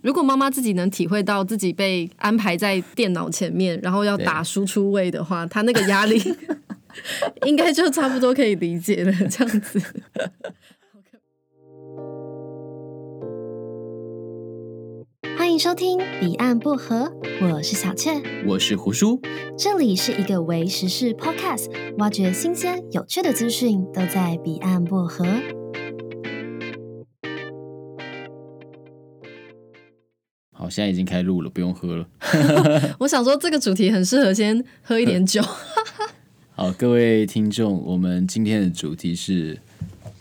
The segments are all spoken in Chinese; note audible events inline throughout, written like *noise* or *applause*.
如果妈妈自己能体会到自己被安排在电脑前面，然后要打输出位的话，她那个压力 *laughs* 应该就差不多可以理解了。这样子。欢迎收听《彼岸薄荷》，我是小雀，我是胡叔，这里是一个为时事 Podcast，挖掘新鲜有趣的资讯，都在彼岸薄荷。好，现在已经开录了，不用喝了。*laughs* 我想说，这个主题很适合先喝一点酒。*laughs* 好，各位听众，我们今天的主题是。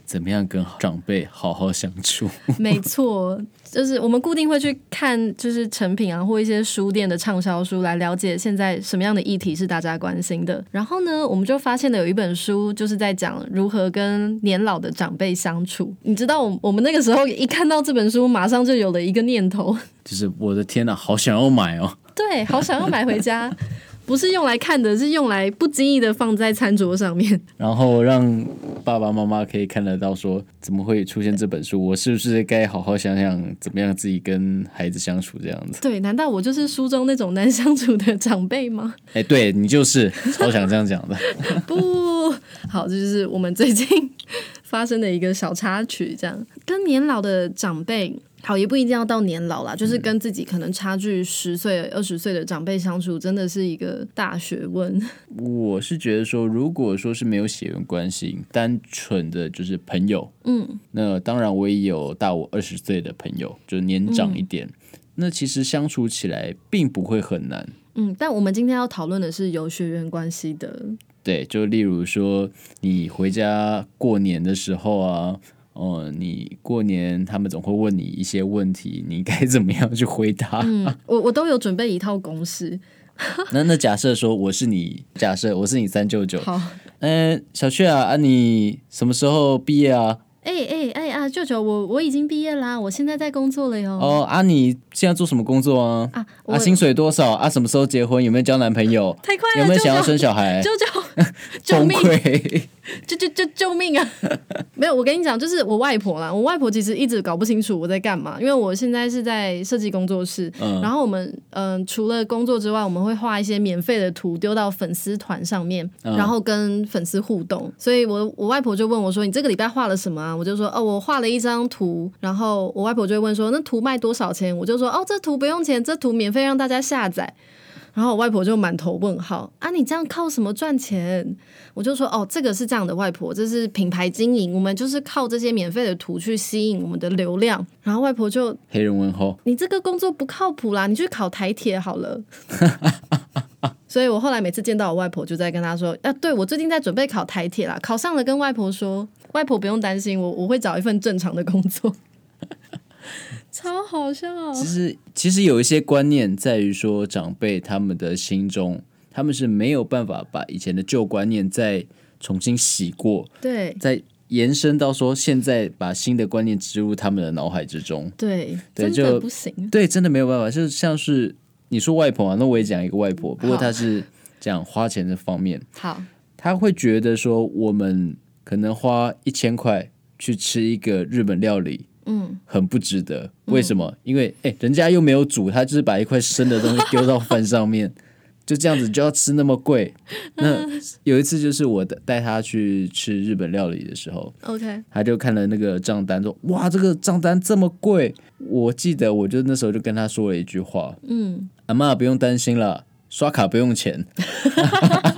怎么样跟长辈好好相处？*laughs* 没错，就是我们固定会去看，就是成品啊，或一些书店的畅销书，来了解现在什么样的议题是大家关心的。然后呢，我们就发现了有一本书，就是在讲如何跟年老的长辈相处。你知道，我我们那个时候一看到这本书，马上就有了一个念头，就是我的天哪，好想要买哦！对，好想要买回家。*laughs* 不是用来看的，是用来不经意的放在餐桌上面，然后让爸爸妈妈可以看得到，说怎么会出现这本书？我是不是该好好想想，怎么样自己跟孩子相处这样子？对，难道我就是书中那种难相处的长辈吗？哎，对，你就是，超想这样讲的。*laughs* 不好，这就是我们最近发生的一个小插曲，这样跟年老的长辈。好，也不一定要到年老啦，就是跟自己可能差距十岁、二十岁的长辈相处，真的是一个大学问。*laughs* 我是觉得说，如果说是没有血缘关系，单纯的就是朋友，嗯，那当然我也有大我二十岁的朋友，就是年长一点，嗯，那其实相处起来并不会很难。嗯，但我们今天要讨论的是有血缘关系的，对，就例如说你回家过年的时候啊。哦，你过年他们总会问你一些问题，你该怎么样去回答？嗯，我我都有准备一套公式。*laughs* 那那假设说我是你，假设我是你三舅舅。好，嗯，小雀啊，啊你什么时候毕业啊？哎哎哎啊，舅舅，我我已经毕业啦，我现在在工作了哟。哦，啊，你现在做什么工作啊？啊，啊，薪水多少？啊，什么时候结婚？有没有交男朋友？太快了，有没有想要生小孩？舅舅，*laughs* 救命！*laughs* 救救救救命啊！*laughs* 没有，我跟你讲，就是我外婆啦。我外婆其实一直搞不清楚我在干嘛，因为我现在是在设计工作室，嗯，然后我们嗯、呃，除了工作之外，我们会画一些免费的图丢到粉丝团上面，然后跟粉丝互动。所以我我外婆就问我说：“你这个礼拜画了什么啊？”我就说：“哦，我画了一张图。”然后我外婆就会问说：“那图卖多少钱？”我就说：“哦，这图不用钱，这图免费让大家下载。”然后我外婆就满头问号啊，你这样靠什么赚钱？我就说哦，这个是这样的，外婆，这是品牌经营，我们就是靠这些免费的图去吸引我们的流量。然后外婆就黑人问号，你这个工作不靠谱啦，你去考台铁好了。所以我后来每次见到我外婆，就在跟她说啊，对，我最近在准备考台铁啦，考上了跟外婆说，外婆不用担心，我我会找一份正常的工作。*laughs* 超好笑哦。其实，其实有一些观念在于说，长辈他们的心中，他们是没有办法把以前的旧观念再重新洗过，对，再延伸到说现在把新的观念植入他们的脑海之中，对，对，真的不行，对，真的没有办法。就像是你说外婆啊，那我也讲一个外婆，不过她是讲花钱的方面，好，她会觉得说，我们可能花一千块去吃一个日本料理。嗯，很不值得。为什么？嗯、因为哎、欸，人家又没有煮，他就是把一块生的东西丢到饭上面，*laughs* 就这样子就要吃那么贵。*laughs* 那有一次就是我带他去吃日本料理的时候，OK，他就看了那个账单，说：“哇，这个账单这么贵。”我记得我就那时候就跟他说了一句话：“嗯，阿妈不用担心了，刷卡不用钱。”啊、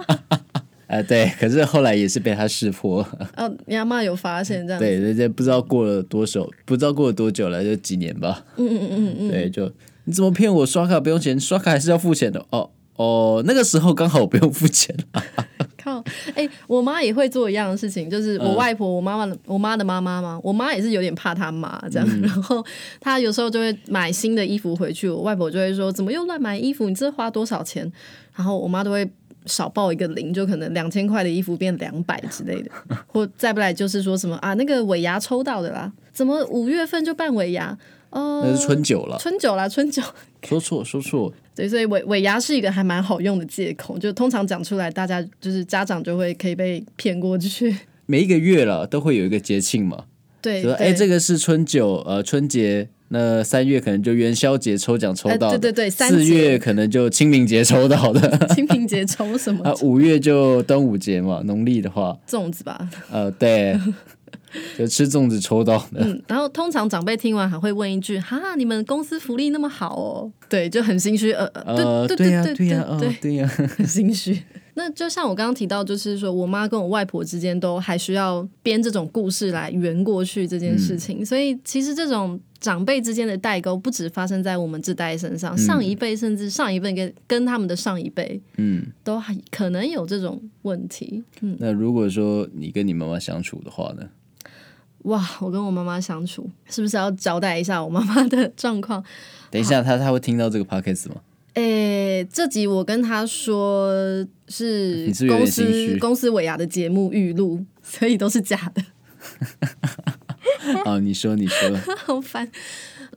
呃，对，可是后来也是被他识破。*laughs* 哦，你阿妈有发现这样？对，人家不知道过了多久，不知道过了多久了，就几年吧。嗯嗯嗯嗯，对，就你怎么骗我？刷卡不用钱，刷卡还是要付钱的。哦哦，那个时候刚好我不用付钱。*laughs* 靠，哎、欸，我妈也会做一样的事情，就是我外婆，我妈妈，我妈的妈妈嘛，我妈也是有点怕她妈这样，嗯、*laughs* 然后她有时候就会买新的衣服回去，我外婆就会说：“怎么又乱买衣服？你这花多少钱？”然后我妈都会。少报一个零，就可能两千块的衣服变两百之类的，或再不来就是说什么啊，那个尾牙抽到的啦，怎么五月份就办尾牙？哦、呃，那是春酒了，春酒啦，春酒。说错，说错。*laughs* 对，所以尾尾牙是一个还蛮好用的借口，就通常讲出来，大家就是家长就会可以被骗过去。每一个月了都会有一个节庆嘛，*laughs* 对，说哎，这个是春酒，呃，春节那三月可能就元宵节抽奖抽到，对对对，四月可能就清明节抽到的。*laughs* 清明节抽什么？啊，五月就端午节嘛，农历的话，粽子吧。呃，对。就吃粽子抽到的，嗯，然后通常长辈听完还会问一句：“哈，你们公司福利那么好哦？”对，就很心虚，呃呃，对对对对呀，对对呀，很心虚。那就像我刚刚提到，就是说我妈跟我外婆之间都还需要编这种故事来圆过去这件事情，所以其实这种长辈之间的代沟不止发生在我们这代身上，上一辈甚至上一辈跟跟他们的上一辈，嗯，都还可能有这种问题。嗯，那如果说你跟你妈妈相处的话呢？哇，我跟我妈妈相处，是不是要交代一下我妈妈的 *laughs* 状况？等一下，她她会听到这个 podcast 吗？诶、欸，这集我跟他说是公司公司尾牙的节目预录，*laughs* 所以都是假的。哦，你说你说，*laughs* 好烦。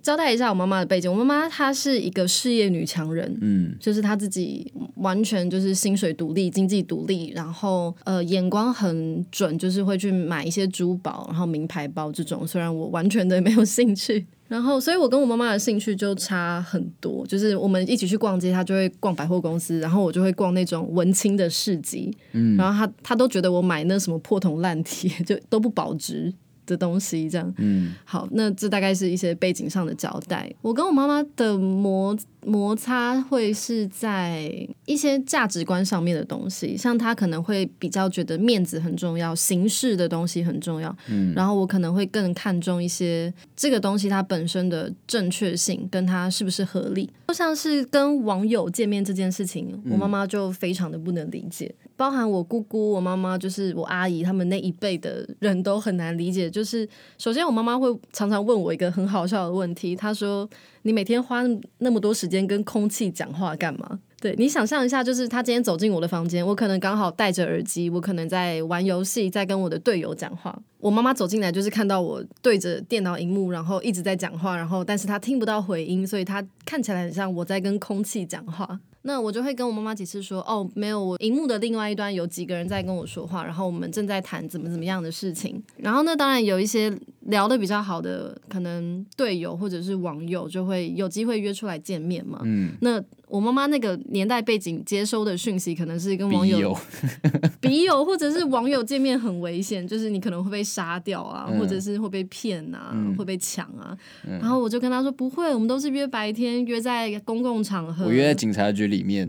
交代一下我妈妈的背景，我妈妈她是一个事业女强人，嗯，就是她自己完全就是薪水独立、经济独立，然后呃眼光很准，就是会去买一些珠宝，然后名牌包这种。虽然我完全的没有兴趣，然后所以我跟我妈妈的兴趣就差很多。就是我们一起去逛街，她就会逛百货公司，然后我就会逛那种文青的市集，嗯，然后她她都觉得我买那什么破铜烂铁就都不保值。的东西这样，嗯，好，那这大概是一些背景上的交代。我跟我妈妈的摩摩擦会是在一些价值观上面的东西，像她可能会比较觉得面子很重要，形式的东西很重要，嗯，然后我可能会更看重一些这个东西它本身的正确性，跟它是不是合理。就像是跟网友见面这件事情，我妈妈就非常的不能理解。包含我姑姑、我妈妈，就是我阿姨，他们那一辈的人都很难理解。就是首先，我妈妈会常常问我一个很好笑的问题，她说：“你每天花那么多时间跟空气讲话干嘛？”对，你想象一下，就是他今天走进我的房间，我可能刚好戴着耳机，我可能在玩游戏，在跟我的队友讲话。我妈妈走进来，就是看到我对着电脑荧幕，然后一直在讲话，然后但是她听不到回音，所以她看起来很像我在跟空气讲话。那我就会跟我妈妈解释说，哦，没有，我荧幕的另外一端有几个人在跟我说话，然后我们正在谈怎么怎么样的事情。然后呢，当然有一些聊的比较好的，可能队友或者是网友就会有机会约出来见面嘛。嗯，那。我妈妈那个年代背景接收的讯息，可能是跟网友、*laughs* 笔友，或者是网友见面很危险，*laughs* 就是你可能会被杀掉啊，嗯、或者是会被骗啊，嗯、会被抢啊。嗯、然后我就跟他说不会，我们都是约白天，约在公共场合。我约在警察局里面。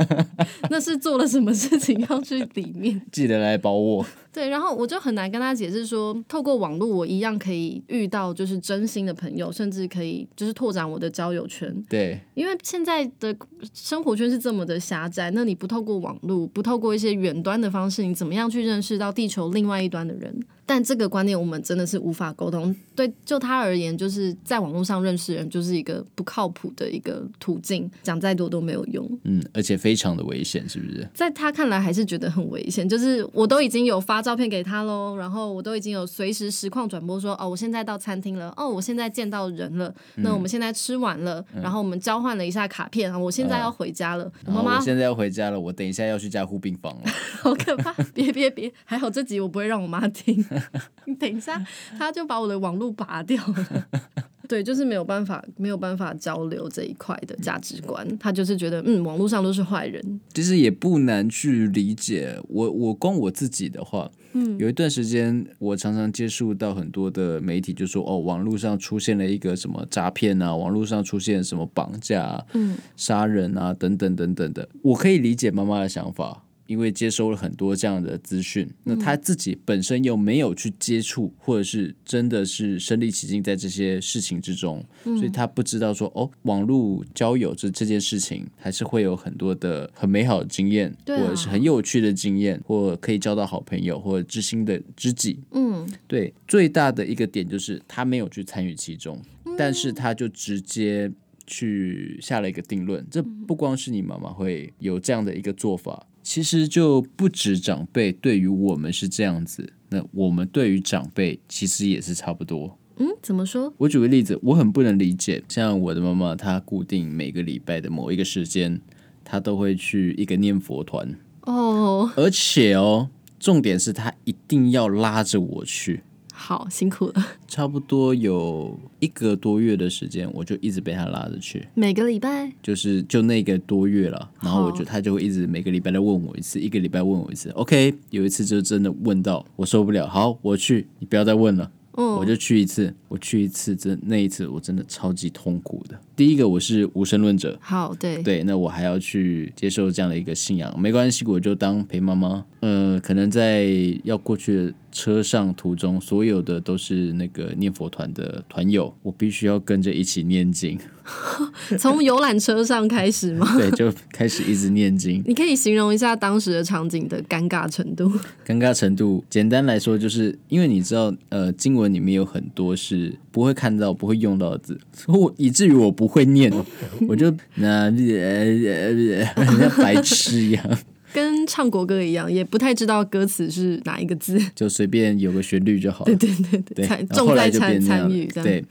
*laughs* 那是做了什么事情要去里面？记得来保我。对，然后我就很难跟他解释说，透过网络我一样可以遇到就是真心的朋友，甚至可以就是拓展我的交友圈。对，因为现在的生活圈是这么的狭窄，那你不透过网络，不透过一些远端的方式，你怎么样去认识到地球另外一端的人？但这个观念我们真的是无法沟通。对，就他而言，就是在网络上认识人就是一个不靠谱的一个途径，讲再多都没有用。嗯，而且非常的危险，是不是？在他看来还是觉得很危险。就是我都已经有发照片给他喽，然后我都已经有随时实况转播说，哦，我现在到餐厅了，哦，我现在见到人了，那我们现在吃完了，嗯、然后我们交换了一下卡片啊，我现在要回家了。我妈妈，我现在要回家了，我等一下要去加护病房了。*laughs* 好可怕！别别别，还好这集我不会让我妈听。*laughs* 你等一下，他就把我的网络拔掉了。对，就是没有办法，没有办法交流这一块的价值观。他就是觉得，嗯，网络上都是坏人。其实也不难去理解。我我光我自己的话，嗯，有一段时间，我常常接触到很多的媒体，就说哦，网络上出现了一个什么诈骗啊，网络上出现什么绑架啊、嗯，杀人啊等等等等的。我可以理解妈妈的想法。因为接收了很多这样的资讯，那他自己本身又没有去接触，或者是真的是身历其境在这些事情之中，所以他不知道说哦，网络交友这这件事情还是会有很多的很美好的经验，或者是很有趣的经验，或可以交到好朋友或者知心的知己。嗯，对，最大的一个点就是他没有去参与其中，但是他就直接去下了一个定论。这不光是你妈妈会有这样的一个做法。其实就不止长辈对于我们是这样子，那我们对于长辈其实也是差不多。嗯，怎么说？我举个例子，我很不能理解，像我的妈妈，她固定每个礼拜的某一个时间，她都会去一个念佛团哦，而且哦，重点是她一定要拉着我去。好辛苦了，差不多有一个多月的时间，我就一直被他拉着去，每个礼拜就是就那个多月了，然后我就他就会一直每个礼拜来问我一次，一个礼拜问我一次。OK，有一次就真的问到我受不了，好，我去，你不要再问了。嗯，我就去一次，我去一次，真那一次我真的超级痛苦的。第一个我是无神论者，好，对对，那我还要去接受这样的一个信仰，没关系，我就当陪妈妈。呃，可能在要过去的车上途中，所有的都是那个念佛团的团友，我必须要跟着一起念经。*laughs* 从游览车上开始吗？*laughs* 对，就开始一直念经。你可以形容一下当时的场景的尴尬程度？尴尬程度，简单来说，就是因为你知道，呃，经文里面有很多是不会看到、不会用到的字，我以至于我不会念，*laughs* 我就那像白痴一样。跟唱国歌一样，也不太知道歌词是哪一个字，就随便有个旋律就好了。*laughs* 对对对对，对重在参参与。对，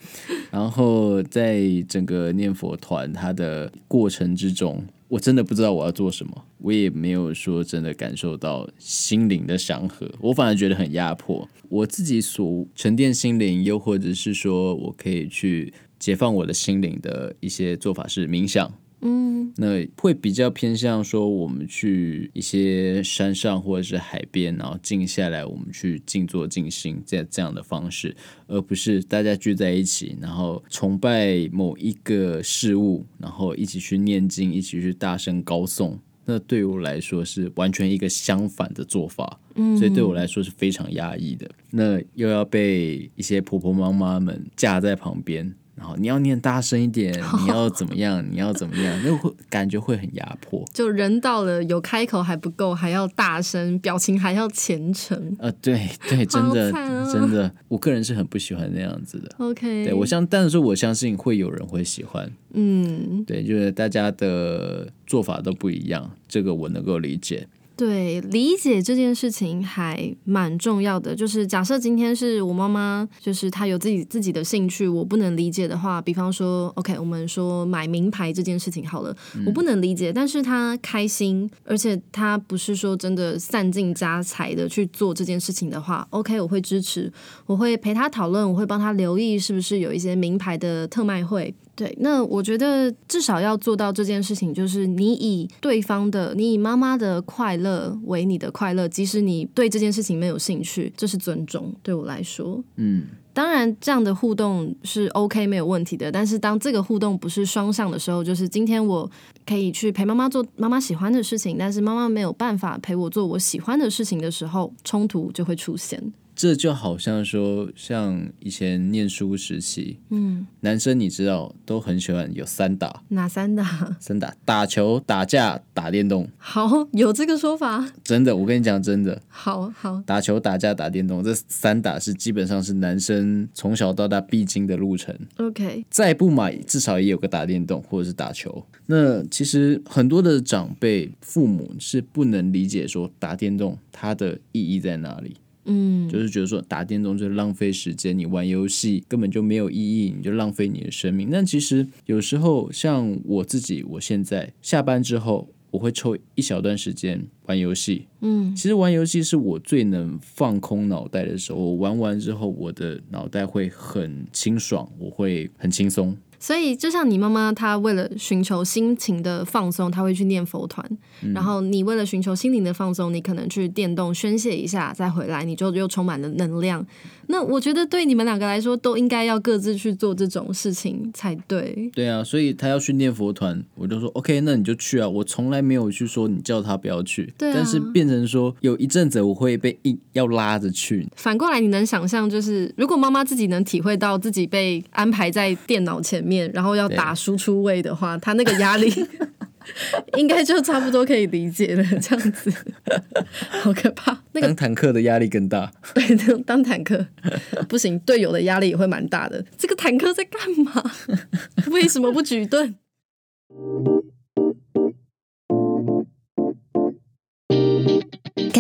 然后在整个念佛团它的过程之中，我真的不知道我要做什么，我也没有说真的感受到心灵的祥和，我反而觉得很压迫。我自己所沉淀心灵，又或者是说我可以去解放我的心灵的一些做法是冥想。嗯，那会比较偏向说，我们去一些山上或者是海边，然后静下来，我们去静坐静心这这样的方式，而不是大家聚在一起，然后崇拜某一个事物，然后一起去念经，一起去大声高诵。那对我来说是完全一个相反的做法，嗯，所以对我来说是非常压抑的。那又要被一些婆婆妈妈们架在旁边。然后你要念大声一点，*laughs* 你要怎么样？你要怎么样？那会感觉会很压迫。就人到了有开口还不够，还要大声，表情还要虔诚。呃，对对，真的、哦、真的，我个人是很不喜欢那样子的。OK，对我相，但是我相信会有人会喜欢。嗯，对，就是大家的做法都不一样，这个我能够理解。对，理解这件事情还蛮重要的。就是假设今天是我妈妈，就是她有自己自己的兴趣，我不能理解的话，比方说，OK，我们说买名牌这件事情好了，嗯、我不能理解，但是她开心，而且她不是说真的散尽家财的去做这件事情的话，OK，我会支持，我会陪她讨论，我会帮她留意是不是有一些名牌的特卖会。对，那我觉得至少要做到这件事情，就是你以对方的，你以妈妈的快乐为你的快乐，即使你对这件事情没有兴趣，这是尊重。对我来说，嗯，当然这样的互动是 OK 没有问题的。但是当这个互动不是双向的时候，就是今天我可以去陪妈妈做妈妈喜欢的事情，但是妈妈没有办法陪我做我喜欢的事情的时候，冲突就会出现。这就好像说，像以前念书时期，嗯，男生你知道都很喜欢有三打，哪三打？三打：打球、打架、打电动。好，有这个说法？真的，我跟你讲，真的。好好，打球、打架、打电动，这三打是基本上是男生从小到大必经的路程。OK，再不买，至少也有个打电动或者是打球。那其实很多的长辈、父母是不能理解说打电动它的意义在哪里。嗯，就是觉得说打电动就是浪费时间，你玩游戏根本就没有意义，你就浪费你的生命。但其实有时候像我自己，我现在下班之后，我会抽一小段时间玩游戏。嗯，其实玩游戏是我最能放空脑袋的时候。我玩完之后，我的脑袋会很清爽，我会很轻松。所以，就像你妈妈，她为了寻求心情的放松，她会去念佛团；嗯、然后你为了寻求心灵的放松，你可能去电动宣泄一下，再回来，你就又充满了能量。那我觉得对你们两个来说，都应该要各自去做这种事情才对。对啊，所以他要去念佛团，我就说 OK，那你就去啊。我从来没有去说你叫他不要去，对啊、但是变成说有一阵子我会被硬要拉着去。反过来，你能想象，就是如果妈妈自己能体会到自己被安排在电脑前面。然后要打输出位的话，他那个压力 *laughs* 应该就差不多可以理解了。这样子好可怕。那个当坦克的压力更大。对，当坦克不行，队友的压力也会蛮大的。这个坦克在干嘛？为什么不举盾？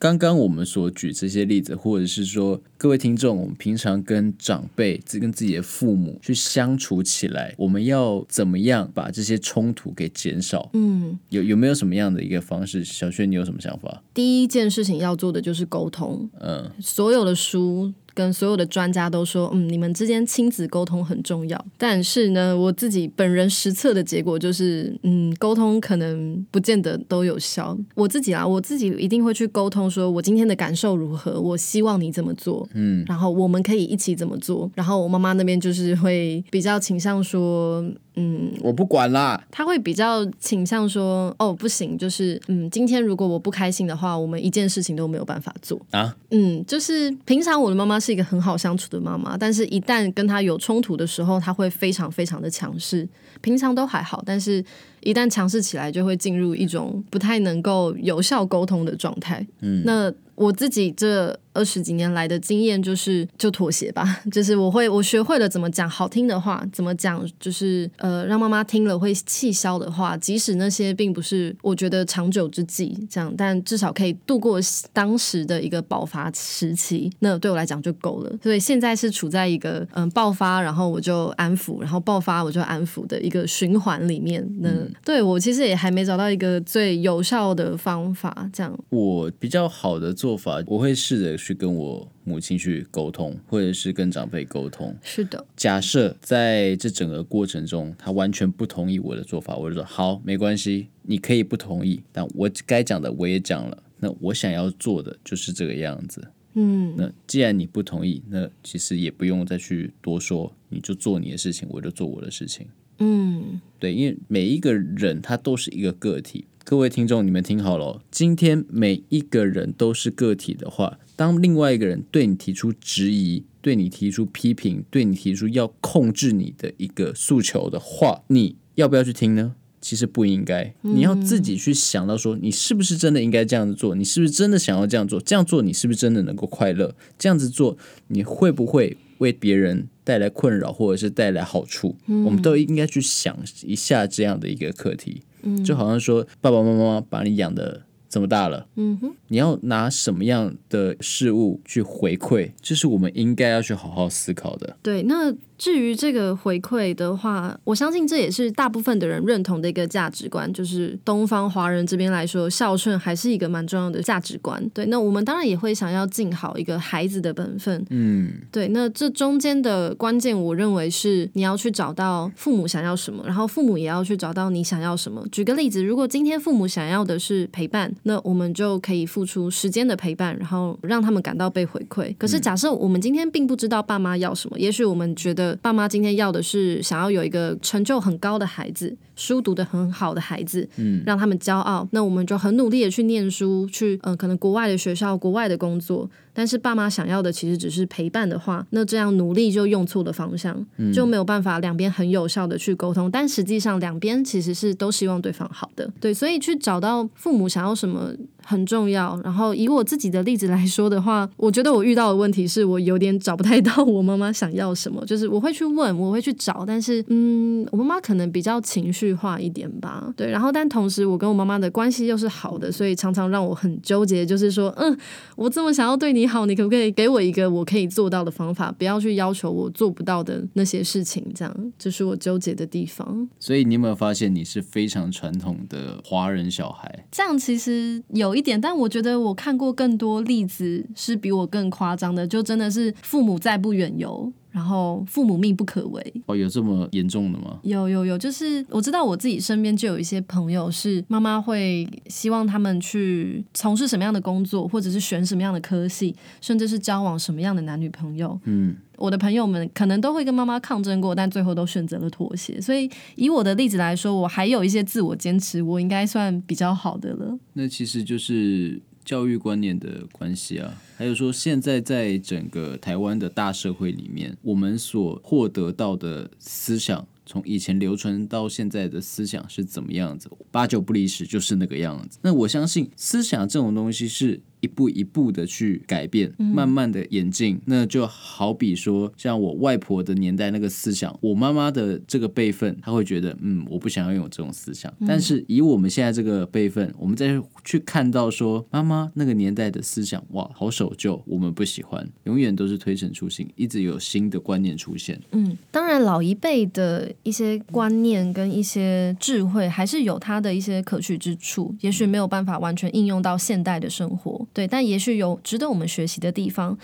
刚刚我们所举这些例子，或者是说各位听众，我们平常跟长辈、跟自己的父母去相处起来，我们要怎么样把这些冲突给减少？嗯，有有没有什么样的一个方式？小轩，你有什么想法？第一件事情要做的就是沟通。嗯，所有的书。跟所有的专家都说，嗯，你们之间亲子沟通很重要。但是呢，我自己本人实测的结果就是，嗯，沟通可能不见得都有效。我自己啊，我自己一定会去沟通，说我今天的感受如何，我希望你怎么做，嗯，然后我们可以一起怎么做。然后我妈妈那边就是会比较倾向说。嗯，我不管啦。他会比较倾向说，哦，不行，就是，嗯，今天如果我不开心的话，我们一件事情都没有办法做啊。嗯，就是平常我的妈妈是一个很好相处的妈妈，但是一旦跟她有冲突的时候，她会非常非常的强势。平常都还好，但是一旦强势起来，就会进入一种不太能够有效沟通的状态。嗯，那我自己这。二十几年来的经验就是，就妥协吧。就是我会，我学会了怎么讲好听的话，怎么讲，就是呃，让妈妈听了会气消的话。即使那些并不是我觉得长久之计，这样，但至少可以度过当时的一个爆发时期。那对我来讲就够了。所以现在是处在一个嗯、呃、爆发，然后我就安抚，然后爆发我就安抚的一个循环里面。那、嗯、对我其实也还没找到一个最有效的方法。这样，我比较好的做法，我会试着。去跟我母亲去沟通，或者是跟长辈沟通。是的，假设在这整个过程中，他完全不同意我的做法，我就说好，没关系，你可以不同意，但我该讲的我也讲了。那我想要做的就是这个样子。嗯，那既然你不同意，那其实也不用再去多说，你就做你的事情，我就做我的事情。嗯，对，因为每一个人他都是一个个体。各位听众，你们听好了，今天每一个人都是个体的话，当另外一个人对你提出质疑、对你提出批评、对你提出要控制你的一个诉求的话，你要不要去听呢？其实不应该，你要自己去想到说，你是不是真的应该这样子做？你是不是真的想要这样做？这样做你是不是真的能够快乐？这样子做你会不会为别人带来困扰，或者是带来好处？我们都应该去想一下这样的一个课题。嗯就好像说，爸爸妈妈把你养的这么大了，嗯哼，你要拿什么样的事物去回馈？这是我们应该要去好好思考的。对，那。至于这个回馈的话，我相信这也是大部分的人认同的一个价值观，就是东方华人这边来说，孝顺还是一个蛮重要的价值观。对，那我们当然也会想要尽好一个孩子的本分。嗯，对，那这中间的关键，我认为是你要去找到父母想要什么，然后父母也要去找到你想要什么。举个例子，如果今天父母想要的是陪伴，那我们就可以付出时间的陪伴，然后让他们感到被回馈。可是假设我们今天并不知道爸妈要什么，也许我们觉得。爸妈今天要的是想要有一个成就很高的孩子，书读得很好的孩子，嗯，让他们骄傲。那我们就很努力的去念书，去嗯、呃，可能国外的学校、国外的工作。但是爸妈想要的其实只是陪伴的话，那这样努力就用错了方向，就没有办法两边很有效的去沟通。但实际上两边其实是都希望对方好的，对，所以去找到父母想要什么很重要。然后以我自己的例子来说的话，我觉得我遇到的问题是我有点找不太到我妈妈想要什么，就是我会去问，我会去找，但是嗯，我妈妈可能比较情绪化一点吧，对。然后但同时我跟我妈妈的关系又是好的，所以常常让我很纠结，就是说，嗯，我这么想要对你好，你可不可以给我一个我可以做到的方法？不要去要求我做不到的那些事情，这样这是我纠结的地方。所以你有没有发现你是非常传统的华人小孩？这样其实有一点，但我觉得我看过更多例子是比我更夸张的，就真的是父母再不远游。然后父母命不可违哦，有这么严重的吗？有有有，就是我知道我自己身边就有一些朋友是妈妈会希望他们去从事什么样的工作，或者是选什么样的科系，甚至是交往什么样的男女朋友。嗯，我的朋友们可能都会跟妈妈抗争过，但最后都选择了妥协。所以以我的例子来说，我还有一些自我坚持，我应该算比较好的了。那其实就是。教育观念的关系啊，还有说现在在整个台湾的大社会里面，我们所获得到的思想。从以前流传到现在的思想是怎么样子？八九不离十就是那个样子。那我相信思想这种东西是。一步一步的去改变，慢慢的演进，嗯、那就好比说，像我外婆的年代那个思想，我妈妈的这个辈分，她会觉得，嗯，我不想要拥有这种思想。嗯、但是以我们现在这个辈分，我们再去看到说，妈妈那个年代的思想，哇，好守旧，我们不喜欢，永远都是推陈出新，一直有新的观念出现。嗯，当然，老一辈的一些观念跟一些智慧，还是有它的一些可取之处，也许没有办法完全应用到现代的生活。对，但也许有值得我们学习的地方。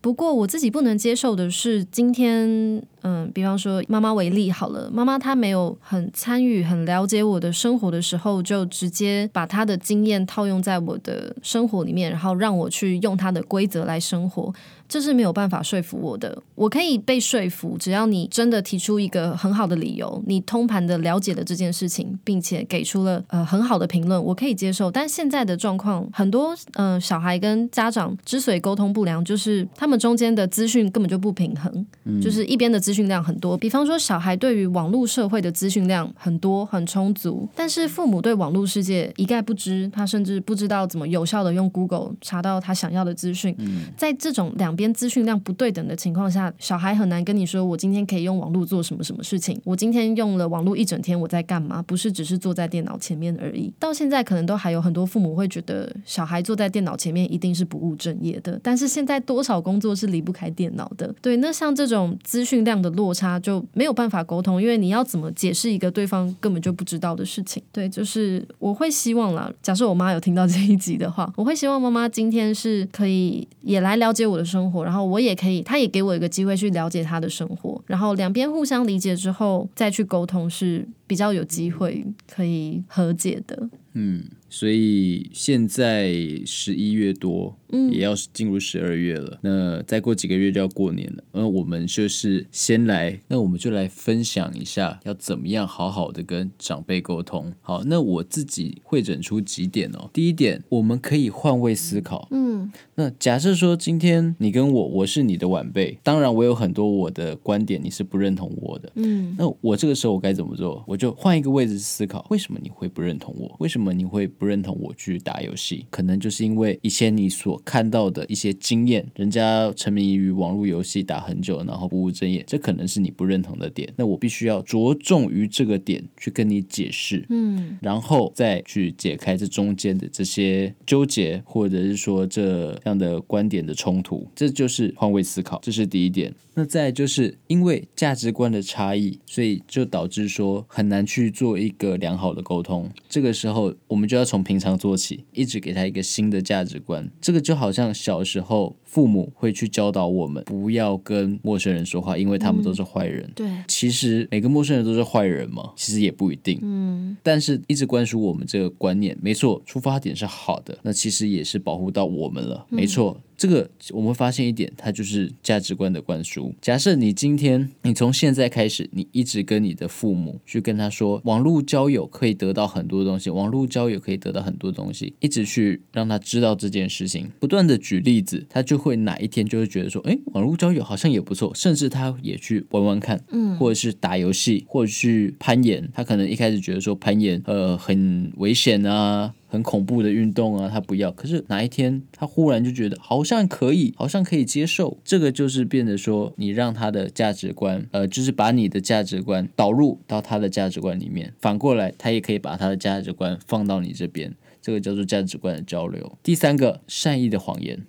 不过我自己不能接受的是，今天，嗯，比方说妈妈为例好了，妈妈她没有很参与、很了解我的生活的时候，就直接把她的经验套用在我的生活里面，然后让我去用她的规则来生活。这是没有办法说服我的。我可以被说服，只要你真的提出一个很好的理由，你通盘的了解了这件事情，并且给出了呃很好的评论，我可以接受。但现在的状况，很多呃小孩跟家长之所以沟通不良，就是他们中间的资讯根本就不平衡，嗯、就是一边的资讯量很多。比方说，小孩对于网络社会的资讯量很多很充足，但是父母对网络世界一概不知，他甚至不知道怎么有效的用 Google 查到他想要的资讯。嗯、在这种两边资讯量不对等的情况下，小孩很难跟你说，我今天可以用网络做什么什么事情。我今天用了网络一整天，我在干嘛？不是只是坐在电脑前面而已。到现在，可能都还有很多父母会觉得，小孩坐在电脑前面一定是不务正业的。但是现在多少工作是离不开电脑的？对，那像这种资讯量的落差就没有办法沟通，因为你要怎么解释一个对方根本就不知道的事情？对，就是我会希望啦。假设我妈有听到这一集的话，我会希望妈妈今天是可以也来了解我的生活，然后。我也可以，她也给我一个机会去了解她的生活，然后两边互相理解之后再去沟通是比较有机会可以和解的。嗯。所以现在十一月多，嗯，也要进入十二月了。那再过几个月就要过年了。那我们就是先来，那我们就来分享一下要怎么样好好的跟长辈沟通。好，那我自己会诊出几点哦。第一点，我们可以换位思考。嗯，那假设说今天你跟我，我是你的晚辈，当然我有很多我的观点你是不认同我的。嗯，那我这个时候我该怎么做？我就换一个位置思考，为什么你会不认同我？为什么你会？不认同我去打游戏，可能就是因为以前你所看到的一些经验，人家沉迷于网络游戏打很久，然后不务正业，这可能是你不认同的点。那我必须要着重于这个点去跟你解释，嗯，然后再去解开这中间的这些纠结，或者是说这样的观点的冲突，这就是换位思考，这是第一点。那再就是因为价值观的差异，所以就导致说很难去做一个良好的沟通。这个时候，我们就要从平常做起，一直给他一个新的价值观。这个就好像小时候父母会去教导我们不要跟陌生人说话，因为他们都是坏人。嗯，对，其实每个陌生人都是坏人嘛？其实也不一定。嗯，但是一直灌输我们这个观念，没错，出发点是好的，那其实也是保护到我们了。没错。嗯这个我们发现一点，它就是价值观的灌输。假设你今天，你从现在开始，你一直跟你的父母去跟他说，网络交友可以得到很多东西，网络交友可以得到很多东西，一直去让他知道这件事情，不断的举例子，他就会哪一天就会觉得说，哎，网络交友好像也不错，甚至他也去玩玩看，嗯，或者是打游戏，或者去攀岩，他可能一开始觉得说攀岩，呃，很危险啊。很恐怖的运动啊，他不要。可是哪一天他忽然就觉得好像可以，好像可以接受。这个就是变得说，你让他的价值观，呃，就是把你的价值观导入到他的价值观里面。反过来，他也可以把他的价值观放到你这边。这个叫做价值观的交流。第三个，善意的谎言。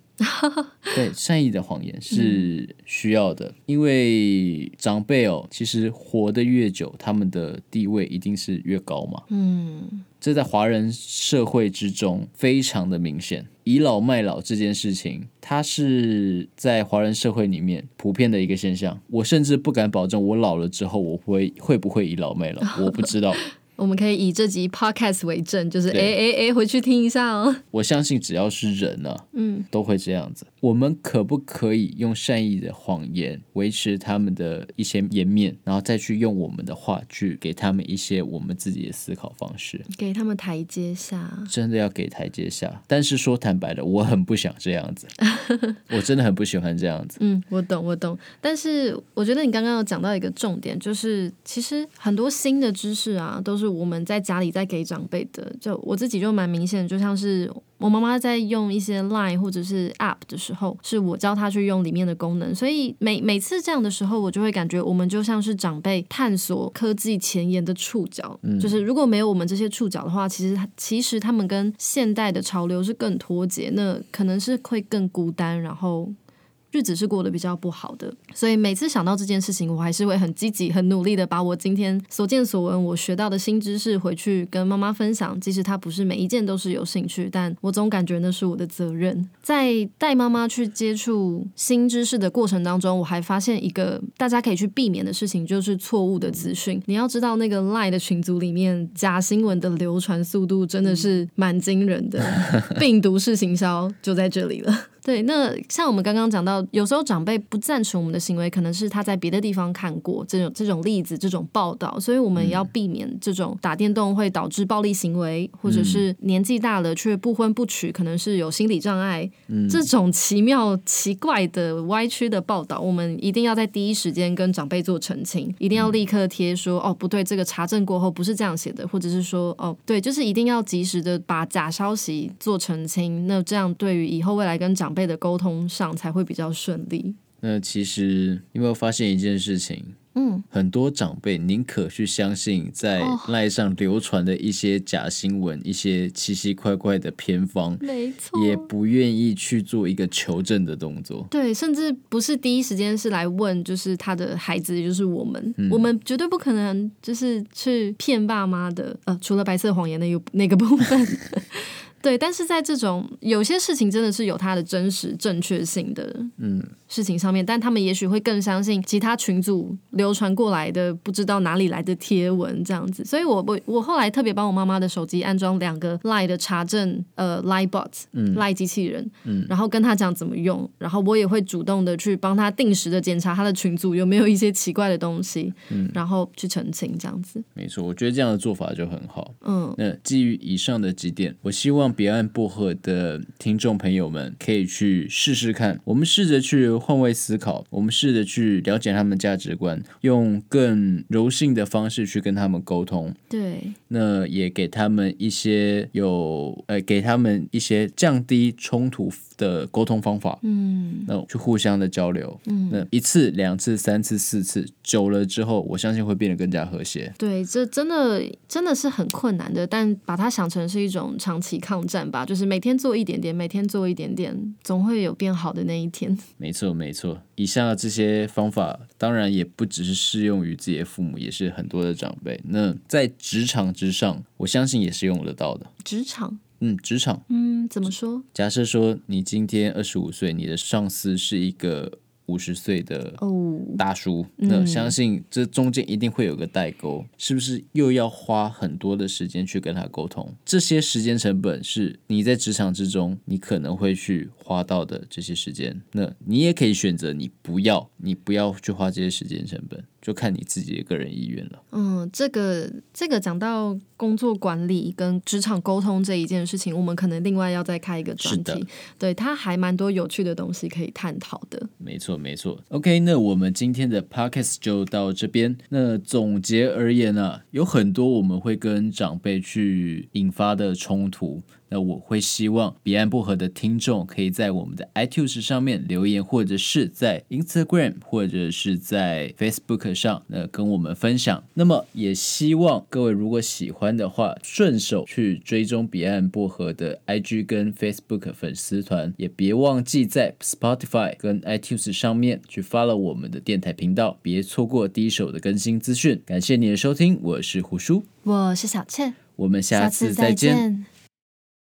*laughs* 对，善意的谎言是需要的，嗯、因为长辈哦，其实活得越久，他们的地位一定是越高嘛。嗯，这在华人社会之中非常的明显。倚老卖老这件事情，它是在华人社会里面普遍的一个现象。我甚至不敢保证，我老了之后我会会不会倚老卖老，我不知道。*laughs* 我们可以以这集 podcast 为证，就是哎哎哎，回去听一下哦。我相信只要是人呢、啊，嗯，都会这样子。我们可不可以用善意的谎言维持他们的一些颜面，然后再去用我们的话去给他们一些我们自己的思考方式，给他们台阶下？真的要给台阶下。但是说坦白的，我很不想这样子，*laughs* *laughs* 我真的很不喜欢这样子。嗯，我懂，我懂。但是我觉得你刚刚有讲到一个重点，就是其实很多新的知识啊，都是我们在家里在给长辈的。就我自己就蛮明显，就像是。我妈妈在用一些 Line 或者是 App 的时候，是我教她去用里面的功能，所以每每次这样的时候，我就会感觉我们就像是长辈探索科技前沿的触角，嗯，就是如果没有我们这些触角的话，其实其实他们跟现代的潮流是更脱节，那可能是会更孤单，然后。日子是过得比较不好的，所以每次想到这件事情，我还是会很积极、很努力的把我今天所见所闻、我学到的新知识回去跟妈妈分享。即使她不是每一件都是有兴趣，但我总感觉那是我的责任。在带妈妈去接触新知识的过程当中，我还发现一个大家可以去避免的事情，就是错误的资讯。你要知道，那个 Line 的群组里面假新闻的流传速度真的是蛮惊人的，*laughs* 病毒式行销就在这里了。对，那像我们刚刚讲到，有时候长辈不赞成我们的行为，可能是他在别的地方看过这种这种例子、这种报道，所以我们要避免这种打电动会导致暴力行为，嗯、或者是年纪大了却不婚不娶，可能是有心理障碍，嗯、这种奇妙奇怪的歪曲的报道，我们一定要在第一时间跟长辈做澄清，一定要立刻贴说、嗯、哦不对，这个查证过后不是这样写的，或者是说哦对，就是一定要及时的把假消息做澄清，那这样对于以后未来跟长长辈的沟通上才会比较顺利。那其实有没有发现一件事情？嗯，很多长辈宁可去相信在赖上流传的一些假新闻、哦、一些奇奇怪怪的偏方，没错，也不愿意去做一个求证的动作。对，甚至不是第一时间是来问，就是他的孩子，就是我们，嗯、我们绝对不可能就是去骗爸妈的。呃，除了白色谎言的有那个部分。*laughs* 对，但是在这种有些事情真的是有它的真实正确性的，嗯，事情上面，但他们也许会更相信其他群组流传过来的不知道哪里来的贴文这样子，所以我我我后来特别帮我妈妈的手机安装两个 Line 的查证呃 Line bot，嗯，Line 机器人，嗯，然后跟他讲怎么用，然后我也会主动的去帮他定时的检查他的群组有没有一些奇怪的东西，嗯，然后去澄清这样子。没错，我觉得这样的做法就很好，嗯，那基于以上的几点，我希望。彼岸薄荷的听众朋友们可以去试试看，我们试着去换位思考，我们试着去了解他们价值观，用更柔性的方式去跟他们沟通。对，那也给他们一些有呃，给他们一些降低冲突的沟通方法。嗯，那去互相的交流。嗯，那一次、两次、三次、四次，久了之后，我相信会变得更加和谐。对，这真的真的是很困难的，但把它想成是一种长期抗。战吧，就是每天做一点点，每天做一点点，总会有变好的那一天。*laughs* 没错，没错。以下这些方法，当然也不只是适用于自己的父母，也是很多的长辈。那在职场之上，我相信也是用得到的。职场，嗯，职场，嗯，怎么说？假设说你今天二十五岁，你的上司是一个。五十岁的大叔，oh, 那相信这中间一定会有个代沟，嗯、是不是又要花很多的时间去跟他沟通？这些时间成本是你在职场之中你可能会去花到的这些时间，那你也可以选择你不要，你不要去花这些时间成本。就看你自己的个人意愿了。嗯，这个这个讲到工作管理跟职场沟通这一件事情，我们可能另外要再开一个专题。对，它还蛮多有趣的东西可以探讨的。没错，没错。OK，那我们今天的 Podcast 就到这边。那总结而言呢、啊，有很多我们会跟长辈去引发的冲突。那我会希望彼岸薄荷的听众可以在我们的 iTunes 上面留言，或者是在 Instagram 或者是在 Facebook 上，那跟我们分享。那么也希望各位如果喜欢的话，顺手去追踪彼岸薄荷的 IG 跟 Facebook 粉丝团，也别忘记在 Spotify 跟 iTunes 上面去 follow 我们的电台频道，别错过第一手的更新资讯。感谢你的收听，我是胡叔，我是小倩，我们下次再见。